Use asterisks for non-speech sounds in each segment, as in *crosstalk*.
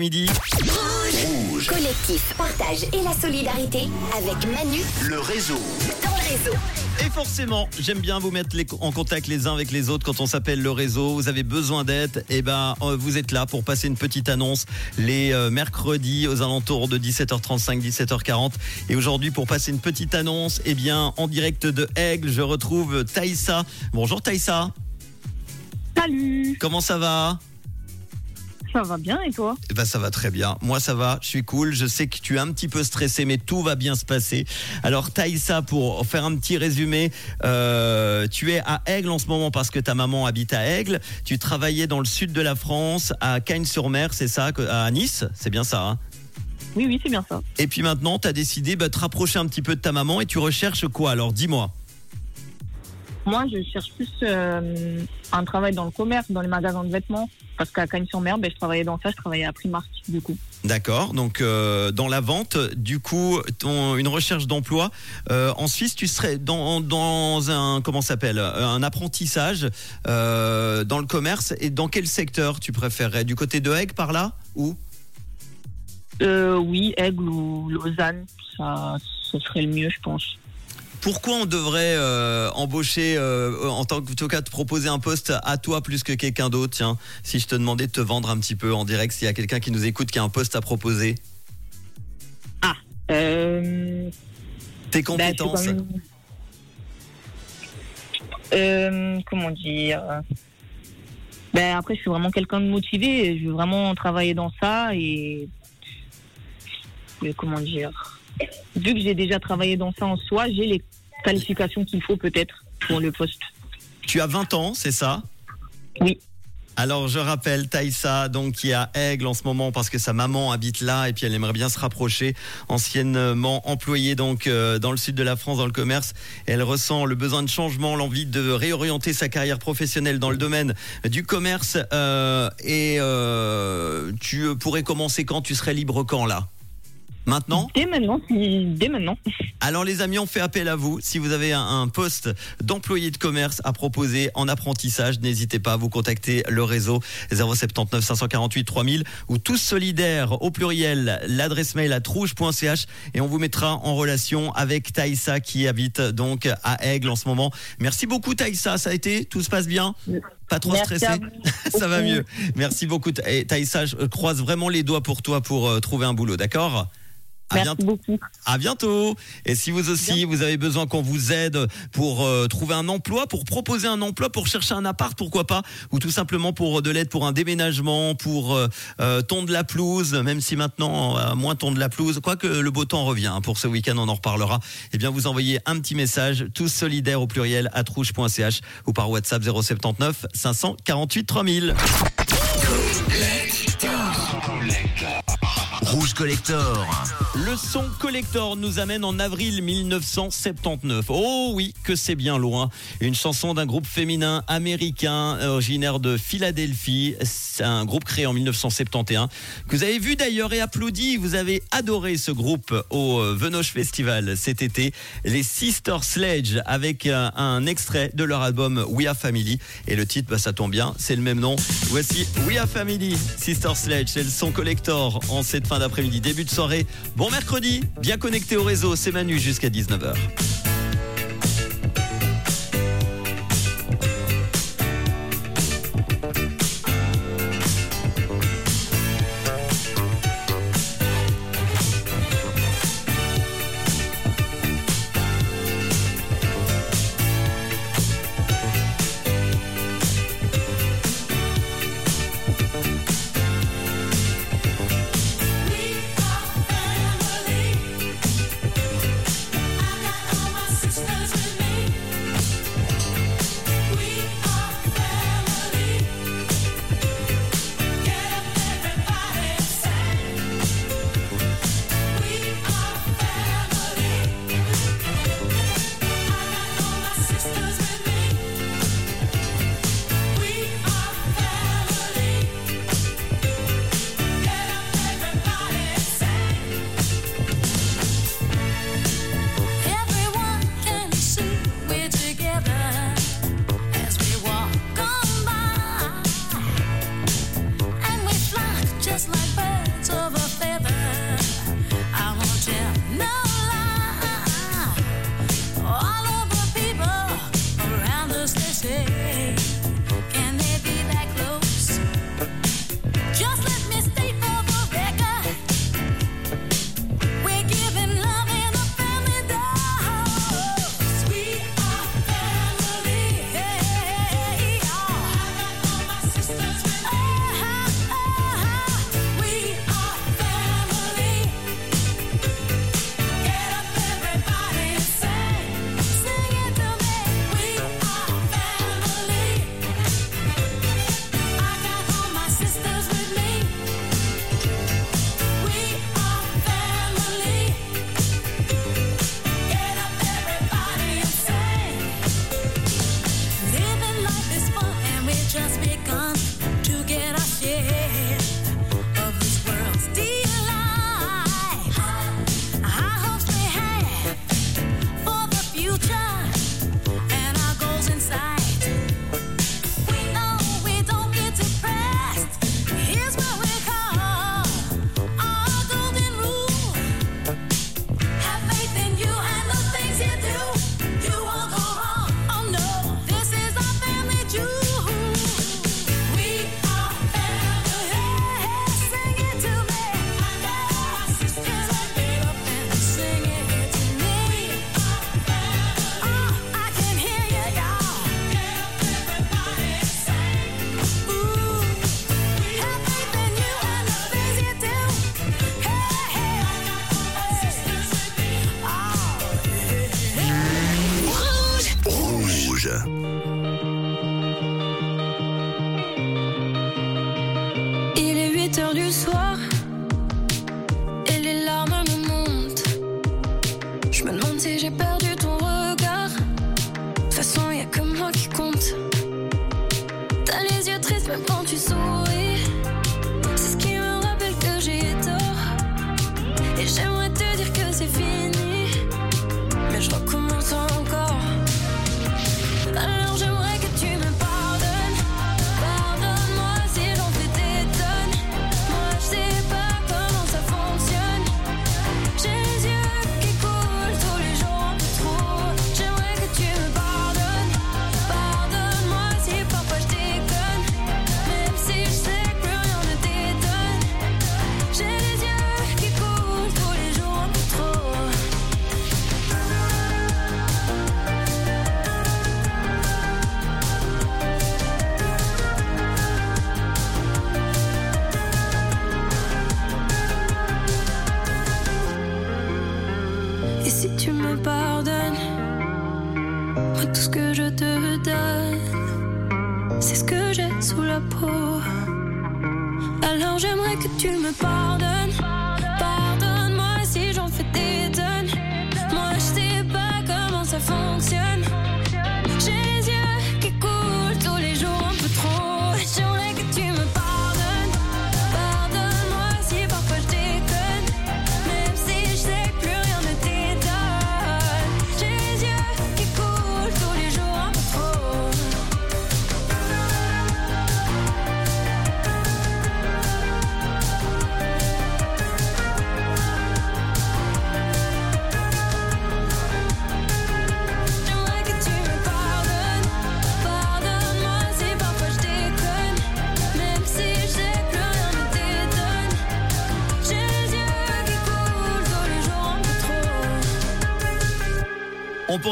Midi. Collectif, partage et la solidarité avec Manu Le réseau. dans le réseau. Et forcément, j'aime bien vous mettre les- en contact les uns avec les autres quand on s'appelle le réseau. Vous avez besoin d'aide, et ben euh, vous êtes là pour passer une petite annonce les euh, mercredis aux alentours de 17h35, 17h40. Et aujourd'hui, pour passer une petite annonce, eh bien en direct de Aigle, je retrouve Taïssa. Bonjour Taïssa, Salut, comment ça va? Ça va bien et toi? Eh ben ça va très bien. Moi ça va, je suis cool. Je sais que tu es un petit peu stressé, mais tout va bien se passer. Alors Taïssa, pour faire un petit résumé, euh, tu es à Aigle en ce moment parce que ta maman habite à Aigle. Tu travaillais dans le sud de la France, à Cagnes-sur-Mer, c'est ça, à Nice, c'est bien ça. hein? Oui, oui, c'est bien ça. et puis maintenant, tu as décidé bah, de te rapprocher un petit peu de ta maman et tu recherches quoi? Alors dis-moi. Moi, je cherche plus euh, un travail dans le commerce, dans les magasins de vêtements. Parce qu'à Cagnes-sur-Mer, ben, je travaillais dans ça, je travaillais à Primark, du coup. D'accord, donc euh, dans la vente, du coup, ton, une recherche d'emploi. Euh, en Suisse, tu serais dans, dans un, comment ça s'appelle, un apprentissage dans le commerce. Et dans quel secteur tu préférerais? Du côté de Aigle, par là Ou? Oui, Aigle ou Lausanne, ça, ce serait le mieux, je pense. Pourquoi on devrait euh, embaucher, euh, en tant que, en tout cas, te proposer un poste à toi plus que quelqu'un d'autre Tiens, si je te demandais de te vendre un petit peu en direct, s'il y a quelqu'un qui nous écoute qui a un poste à proposer, Euh, tes suis compétences. même- Euh, comment dire? Ben, Après, je suis vraiment quelqu'un de motivé. Je veux vraiment travailler dans ça et. et comment dire? Vu que j'ai déjà travaillé dans ça en soi, j'ai les qualifications qu'il faut peut-être pour le poste. Tu as 20 ans, c'est ça? Oui. Alors je rappelle Taïssa, donc qui est à Aigle en ce moment parce que sa maman habite là et puis elle aimerait bien se rapprocher. Anciennement employée donc euh, dans le sud de la France dans le commerce, elle ressent le besoin de changement, l'envie de réorienter sa carrière professionnelle dans le domaine du commerce. euh, et euh, tu pourrais commencer quand? Tu serais libre quand là? Maintenant Dès maintenant, dès maintenant. alors les amis, on fait appel à vous. Si vous avez un, un poste d'employé de commerce à proposer en apprentissage, n'hésitez pas à vous contacter le réseau 079 548 3000 ou tous solidaires au pluriel, l'adresse mail à trouge.ch et on vous mettra en relation avec Taïssa qui habite donc à Aigle en ce moment. Merci beaucoup Taïssa, ça a été Tout se passe bien? Pas trop Merci stressé. *laughs* Ça va mieux. Merci beaucoup Et Taïssa, je croise vraiment les doigts pour toi pour euh, trouver un boulot, d'accord? À Merci bientôt. beaucoup. À bientôt. Et si vous aussi, vous avez besoin qu'on vous aide pour euh, trouver un emploi, pour proposer un emploi, pour chercher un appart, pourquoi pas, ou tout simplement pour de l'aide pour un déménagement, pour euh, euh, tondre la pelouse, même si maintenant euh, moins tondre la pelouse, quoique le beau temps revient hein, pour ce week-end, on en reparlera. Eh bien, vous envoyez un petit message, tous solidaires au pluriel à trouche.ch ou par WhatsApp 079 548 3000. Rouge Collector. Le son collector nous amène en avril 1979. Oh oui, que c'est bien loin. Une chanson d'un groupe féminin américain originaire de Philadelphie. C'est un groupe créé en 1971 que vous avez vu d'ailleurs et applaudi. Vous avez adoré ce groupe au euh, Venoche Festival cet été. Les Sister Sledge avec euh, un extrait de leur album We Are Family. Et le titre, bah, ça tombe bien, c'est le même nom. Voici We Are Family, Sister Sledge. C'est le son collector en cette fin d'après-midi, début de soirée. Bon mercredi, bien connecté au réseau, c'est Manu jusqu'à 19h.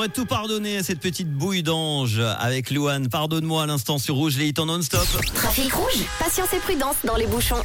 Tout pardonner à cette petite bouille d'ange avec Louane. Pardonne-moi à l'instant sur Rouge, les hits en non-stop. Trafic rouge, patience et prudence dans les bouchons.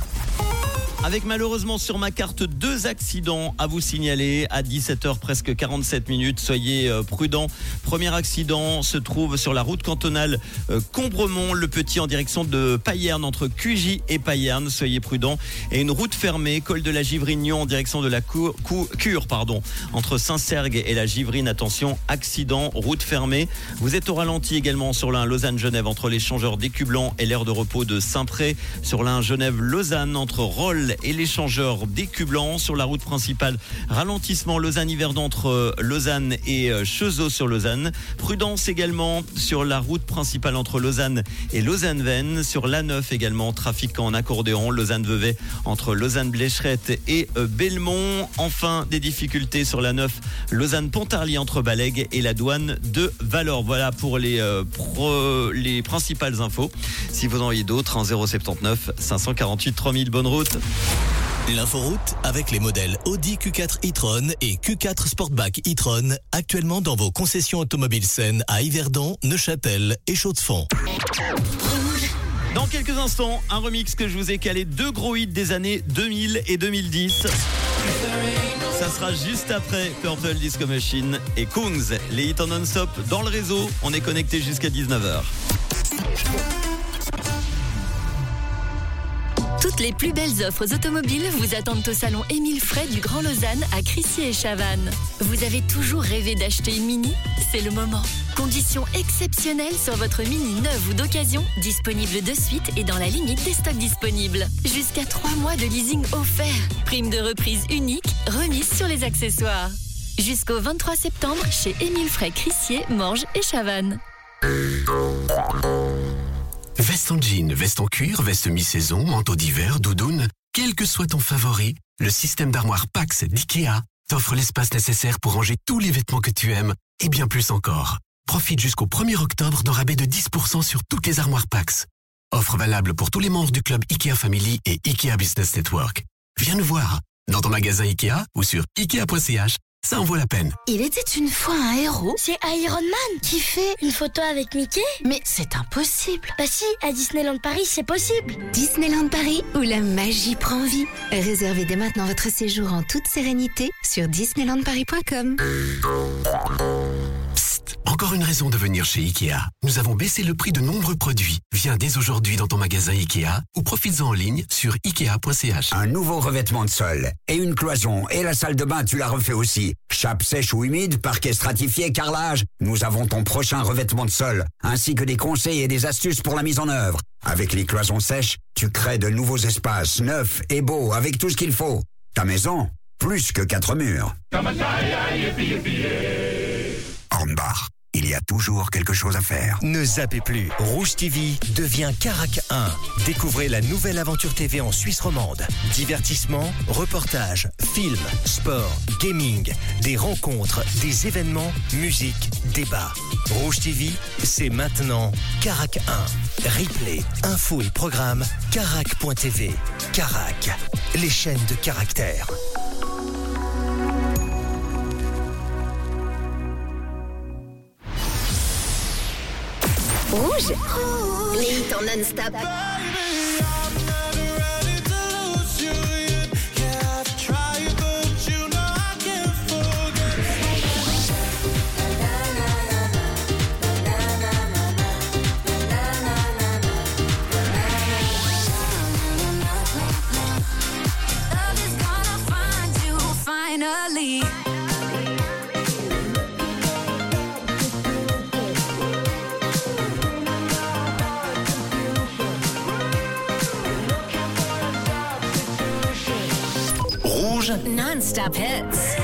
Avec malheureusement sur ma carte deux accidents à vous signaler à 17h presque 47 minutes. Soyez euh, prudents. Premier accident se trouve sur la route cantonale euh, Combremont, le petit en direction de Payerne entre Cugy et Payerne. Soyez prudents. Et une route fermée, col de la Givrignon en direction de la Cou- Cure, pardon, entre Saint-Sergue et la Givrine. Attention, accident, route fermée. Vous êtes au ralenti également sur l'un Lausanne-Genève entre l'échangeur d'Écublanc et l'aire de repos de Saint-Pré. Sur l'un Genève-Lausanne entre Et l'échangeur d'Écublanc. Sur la route principale, ralentissement Lausanne-Yverdon entre euh, Lausanne et euh, Chezeaux sur Lausanne. Prudence également sur la route principale entre Lausanne et Lausanne-Vennes. Sur l'A9 également, trafic en accordéon. Lausanne-Vevey entre Lausanne-Blécherette et euh, Belmont. Enfin, des difficultés sur l'A9, Lausanne-Pontarlier entre Balègue et la douane de Valor. Voilà pour les, principales infos. Si vous en avez d'autres, en 079 548 3000, bonne route. L'inforoute avec les modèles Audi Q4 e-tron et Q4 Sportback e-tron actuellement dans vos concessions automobiles saines à Yverdon, Neuchâtel et Chaux-de-Fonds. Dans quelques instants, un remix que je vous ai calé deux gros hits des années 2000 et 2010. Ça sera juste après Purple Disco Machine et Kungs, les hits en non-stop dans le réseau. On est connecté jusqu'à 19h. Toutes les plus belles offres automobiles vous attendent au salon Émile Fray du Grand Lausanne à Crissy et Chavannes. Vous avez toujours rêvé d'acheter une Mini? C'est le moment. Conditions exceptionnelles sur votre Mini neuve ou d'occasion, disponible de suite et dans la limite des stocks disponibles. Jusqu'à 3 mois de leasing offert. Prime de reprise unique, remise sur les accessoires. Jusqu'au 23 septembre chez Émile Fray Crissier, Morges et Chavannes. Veste en jean, veste en cuir, veste mi-saison, manteau d'hiver, doudoune, quel que soit ton favori, le système d'armoire Pax d'IKEA t'offre l'espace nécessaire pour ranger tous les vêtements que tu aimes et bien plus encore. Profite jusqu'au 1er octobre d'un rabais de 10% sur toutes les armoires Pax. Offre valable pour tous les membres du club IKEA Family et IKEA Business Network. Viens nous voir dans ton magasin IKEA ou sur ikea.ch. Ça en vaut la peine. Il était une fois un héros C'est Iron Man qui fait une photo avec Mickey Mais c'est impossible Bah si, à Disneyland Paris, c'est possible. Disneyland Paris, où la magie prend vie. Réservez dès maintenant votre séjour en toute sérénité sur disneylandparis.com. Encore une raison de venir chez IKEA. Nous avons baissé le prix de nombreux produits. Viens dès aujourd'hui dans ton magasin IKEA ou profites-en en ligne sur ikea.ch. Un nouveau revêtement de sol et une cloison et la salle de bain, tu la refais aussi. Chape sèche ou humide, parquet stratifié, carrelage. Nous avons ton prochain revêtement de sol, ainsi que des conseils et des astuces pour la mise en œuvre. Avec les cloisons sèches, tu crées de nouveaux espaces neufs et beaux avec tout ce qu'il faut. Ta maison, plus que quatre murs. Il y a toujours quelque chose à faire. Ne zappez plus. Rouge TV devient Carac 1. Découvrez la nouvelle aventure TV en Suisse romande. Divertissement, reportages, films, sport, gaming, des rencontres, des événements, musique, débat. Rouge TV, c'est maintenant Carac 1. Replay, infos et programmes, carac.tv. Carac, les chaînes de caractère. Rouge, les hits en non-stop. Non-stop hits.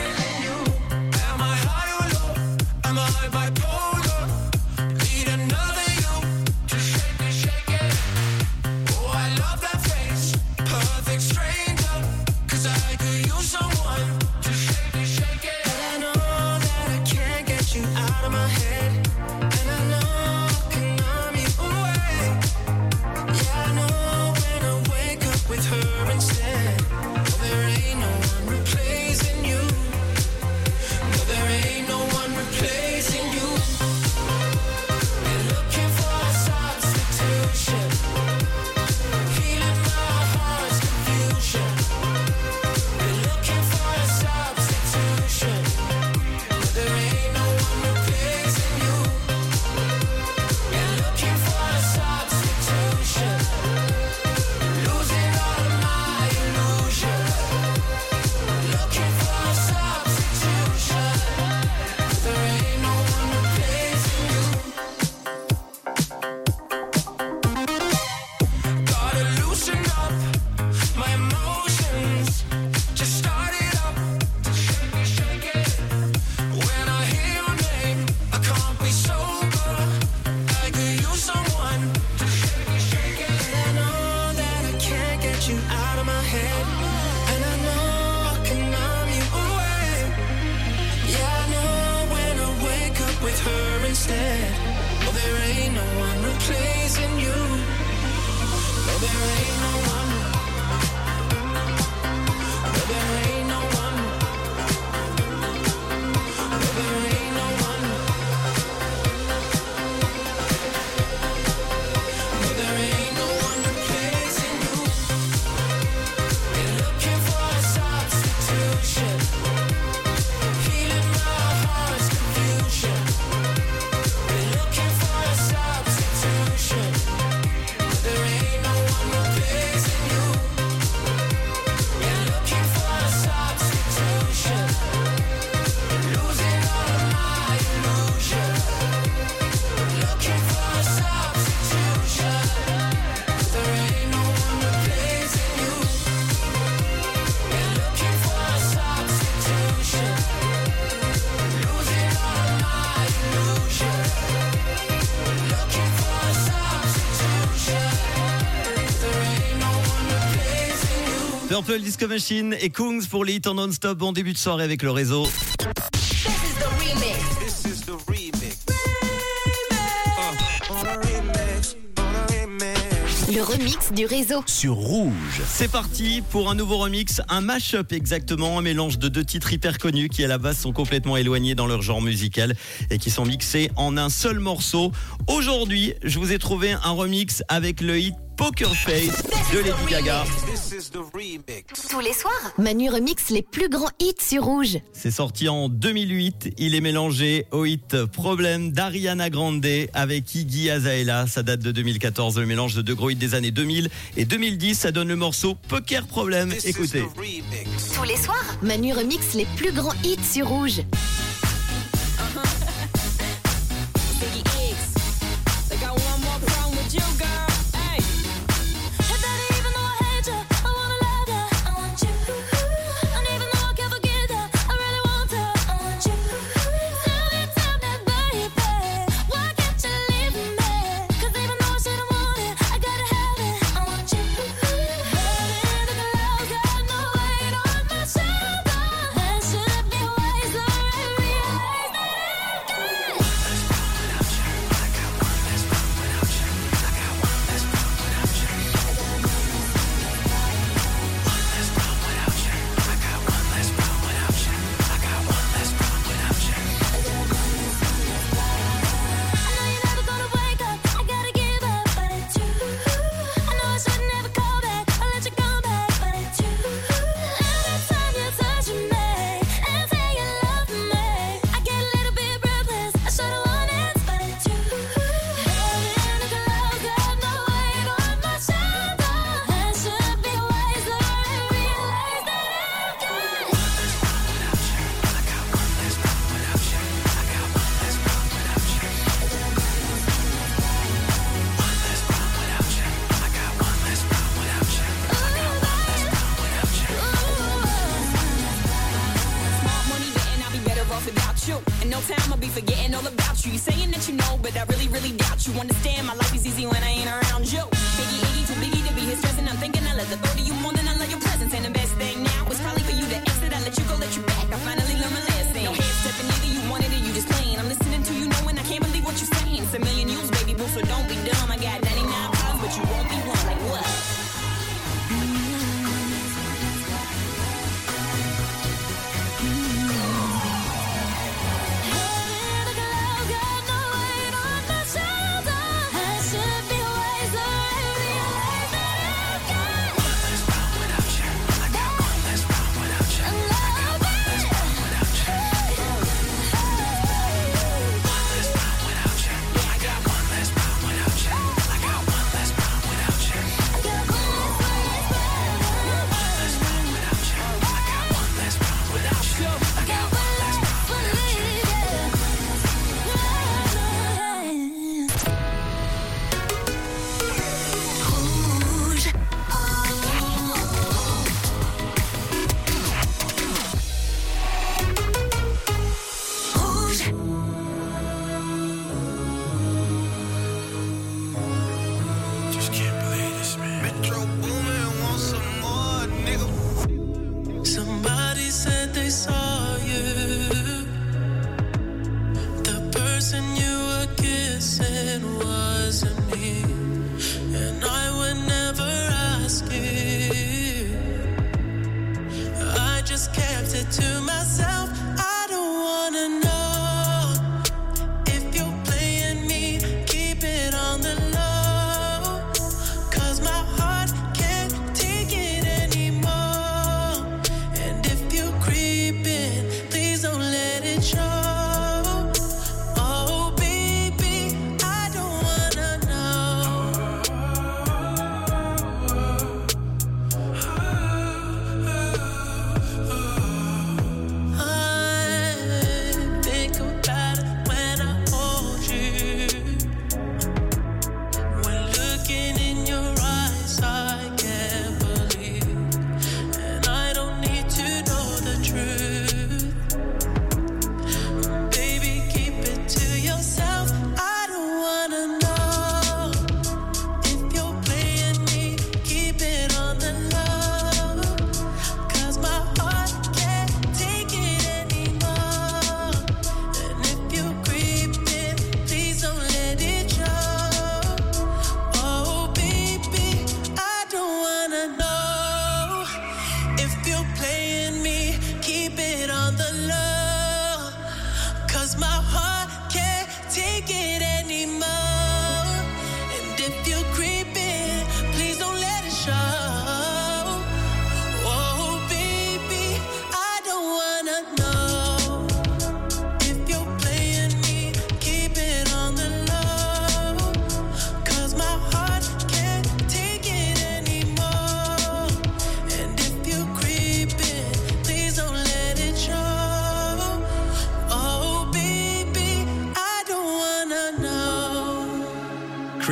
Purple Disco Machine et Kungs pour les hits en non-stop en début de soirée avec le réseau. Le remix du réseau. Sur Rouge. C'est parti pour un nouveau remix, un mash-up exactement, un mélange de deux titres hyper connus qui à la base sont complètement éloignés dans leur genre musical et qui sont mixés en un seul morceau. Aujourd'hui, je vous ai trouvé un remix avec le hit Poker Face de Lady Gaga. Tous les soirs, Manu remix les plus grands hits sur Rouge. C'est sorti en 2008. Il est mélangé au hit Problème d'Ariana Grande avec Iggy Azalea. Ça date de 2014. Le mélange de deux gros hits des années 2000 et 2010. Ça donne le morceau Poker Problème. Écoutez. Tous les soirs, Manu remix les plus grands hits sur Rouge.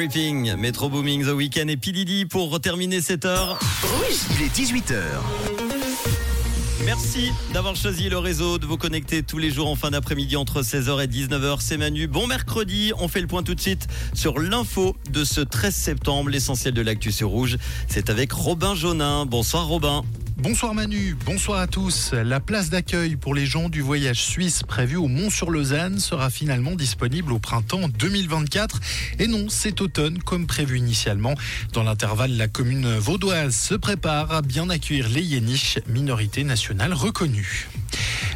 Creeping, Metro Booming, The Weeknd et P. Diddy pour terminer cette heure. Il est 18h. Merci d'avoir choisi le réseau, de vous connecter tous les jours en fin d'après-midi entre 16h et 19h. C'est Manu. Bon mercredi. On fait le point tout de suite sur l'info de ce 13 septembre. L'essentiel de l'actu sur Rouge. C'est avec Robin Jonin. Bonsoir Robin. Bonsoir Manu, bonsoir à tous. La place d'accueil pour les gens du voyage suisse prévu au Mont-sur-Lausanne sera finalement disponible au printemps 2024. Et non, c'est automne comme prévu initialement. Dans l'intervalle, la commune vaudoise se prépare à bien accueillir les Yéniches, minorité nationale reconnue.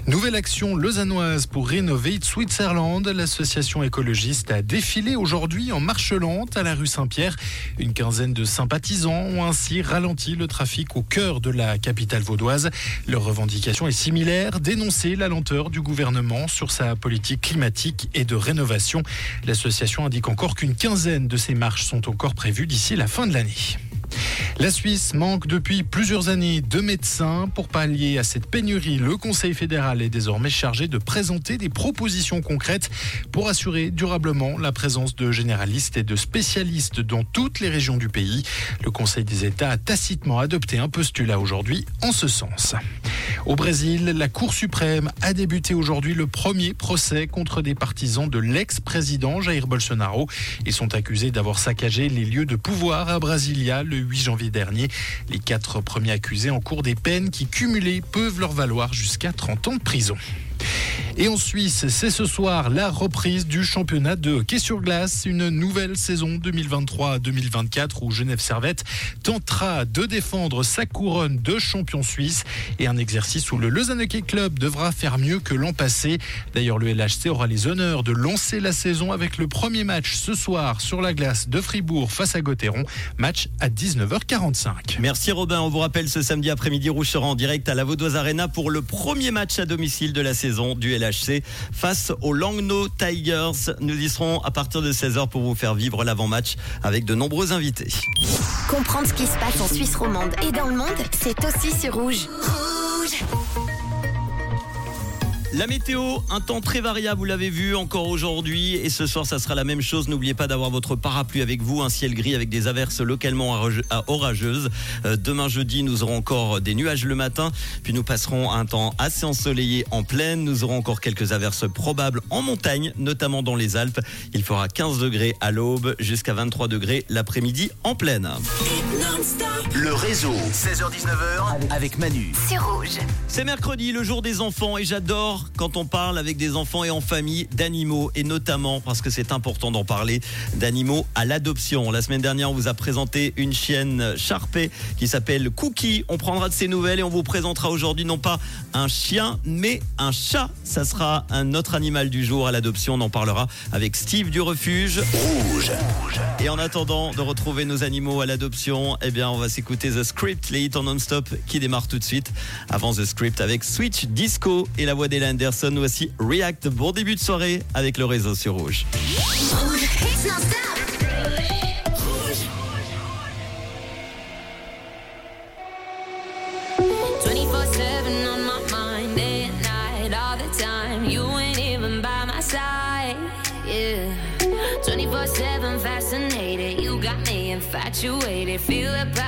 Nouvelle action lausannoise pour rénover Switzerland. L'association écologiste a défilé aujourd'hui en marche lente à la rue Saint-Pierre. Une quinzaine de sympathisants ont ainsi ralenti le trafic au cœur de la capitale vaudoise. Leur revendication est similaire, dénoncer la lenteur du gouvernement sur sa politique climatique et de rénovation. L'association indique encore qu'une quinzaine de ces marches sont encore prévues d'ici la fin de l'année. La Suisse manque depuis plusieurs années de médecins. Pour pallier à cette pénurie, le Conseil fédéral est désormais chargé de présenter des propositions concrètes pour assurer durablement la présence de généralistes et de spécialistes dans toutes les régions du pays. Le Conseil des États a tacitement adopté un postulat aujourd'hui en ce sens. Au Brésil, la Cour suprême a débuté aujourd'hui le premier procès contre des partisans de l'ex-président Jair Bolsonaro. Ils sont accusés d'avoir saccagé les lieux de pouvoir à Brasilia le 8 janvier dernier. Les quatre premiers accusés en cours des peines qui cumulées peuvent leur valoir jusqu'à 30 ans de prison. Et en Suisse, c'est ce soir la reprise du championnat de hockey sur glace, une nouvelle saison 2023-2024 où Genève Servette tentera de défendre sa couronne de champion suisse et un exercice où le Lausanne Hockey Club devra faire mieux que l'an passé. D'ailleurs, le LHC aura les honneurs de lancer la saison avec le premier match ce soir sur la glace de Fribourg face à Gauthieron, match à 19h45. Merci Robin, on vous rappelle ce samedi après-midi Rouge sera en direct à la Vaudoise Arena pour le premier match à domicile de la saison du LHC face aux Langnau Tigers. Nous y serons à partir de 16h pour vous faire vivre l'avant-match avec de nombreux invités. Comprendre ce qui se passe en Suisse romande et dans le monde, c'est aussi sur Rouge. Rouge La météo, un temps très variable, vous l'avez vu encore aujourd'hui et ce soir ça sera la même chose. N'oubliez pas d'avoir votre parapluie avec vous, un ciel gris avec des averses localement orageuses. Euh, demain jeudi, nous aurons encore des nuages le matin, puis nous passerons un temps assez ensoleillé en plaine. Nous aurons encore quelques averses probables en montagne, notamment dans les Alpes. Il fera 15 degrés à l'aube jusqu'à 23 degrés l'après-midi en plaine. Le réseau, 16h-19h avec Manu. C'est Rouge. C'est mercredi, le jour des enfants, et j'adore quand on parle avec des enfants et en famille d'animaux, et notamment parce que c'est important d'en parler, d'animaux à l'adoption. La semaine dernière, on vous a présenté une chienne charpée qui s'appelle Cookie. On prendra de ses nouvelles et on vous présentera aujourd'hui non pas un chien, mais un chat. Ça sera un autre animal du jour à l'adoption. On en parlera avec Steve du refuge. Rouge. Et en attendant de retrouver nos animaux à l'adoption, eh bien, on va s'écouter The Script, les hits en non-stop qui démarrent tout de suite. Avant The Script avec Switch Disco et la voix d'Ella Anderson. Voici React. Bon début de soirée avec le réseau sur Rouge. On my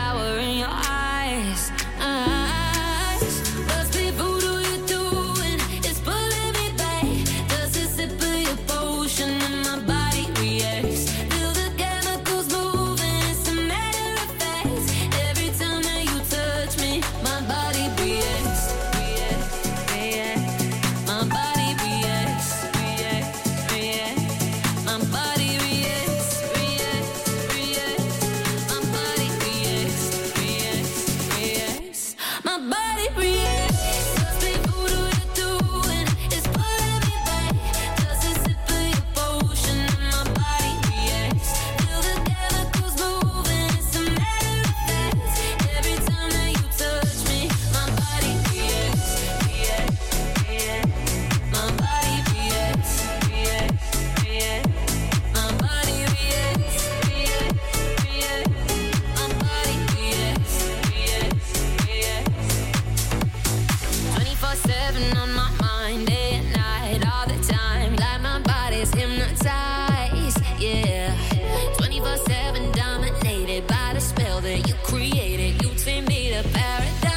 created. You take me to paradise.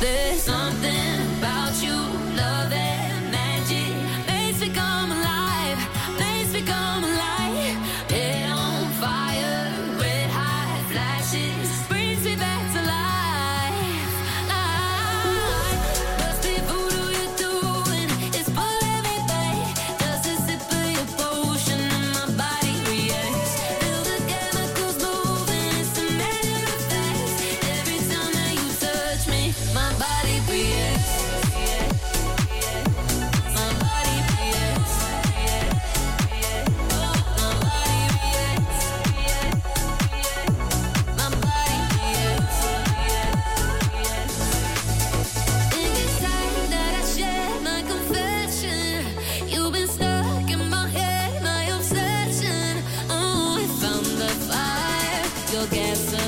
There's something you'll get some.